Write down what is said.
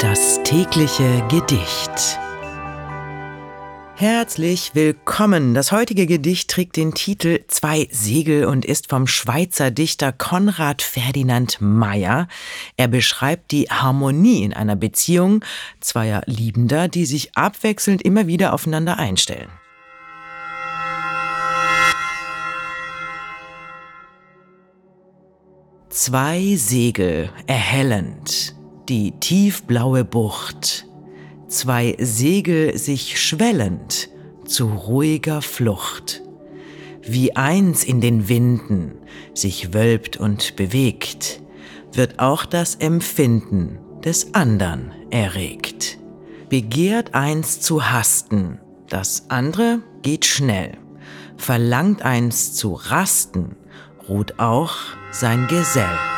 Das tägliche Gedicht. Herzlich willkommen. Das heutige Gedicht trägt den Titel Zwei Segel und ist vom Schweizer Dichter Konrad Ferdinand Meyer. Er beschreibt die Harmonie in einer Beziehung zweier Liebender, die sich abwechselnd immer wieder aufeinander einstellen. Zwei Segel erhellend, die tiefblaue Bucht, zwei Segel sich schwellend zu ruhiger Flucht, wie eins in den Winden sich wölbt und bewegt, wird auch das Empfinden des andern erregt. Begehrt eins zu hasten, das andere geht schnell, verlangt eins zu rasten, ruht auch sein Gesell.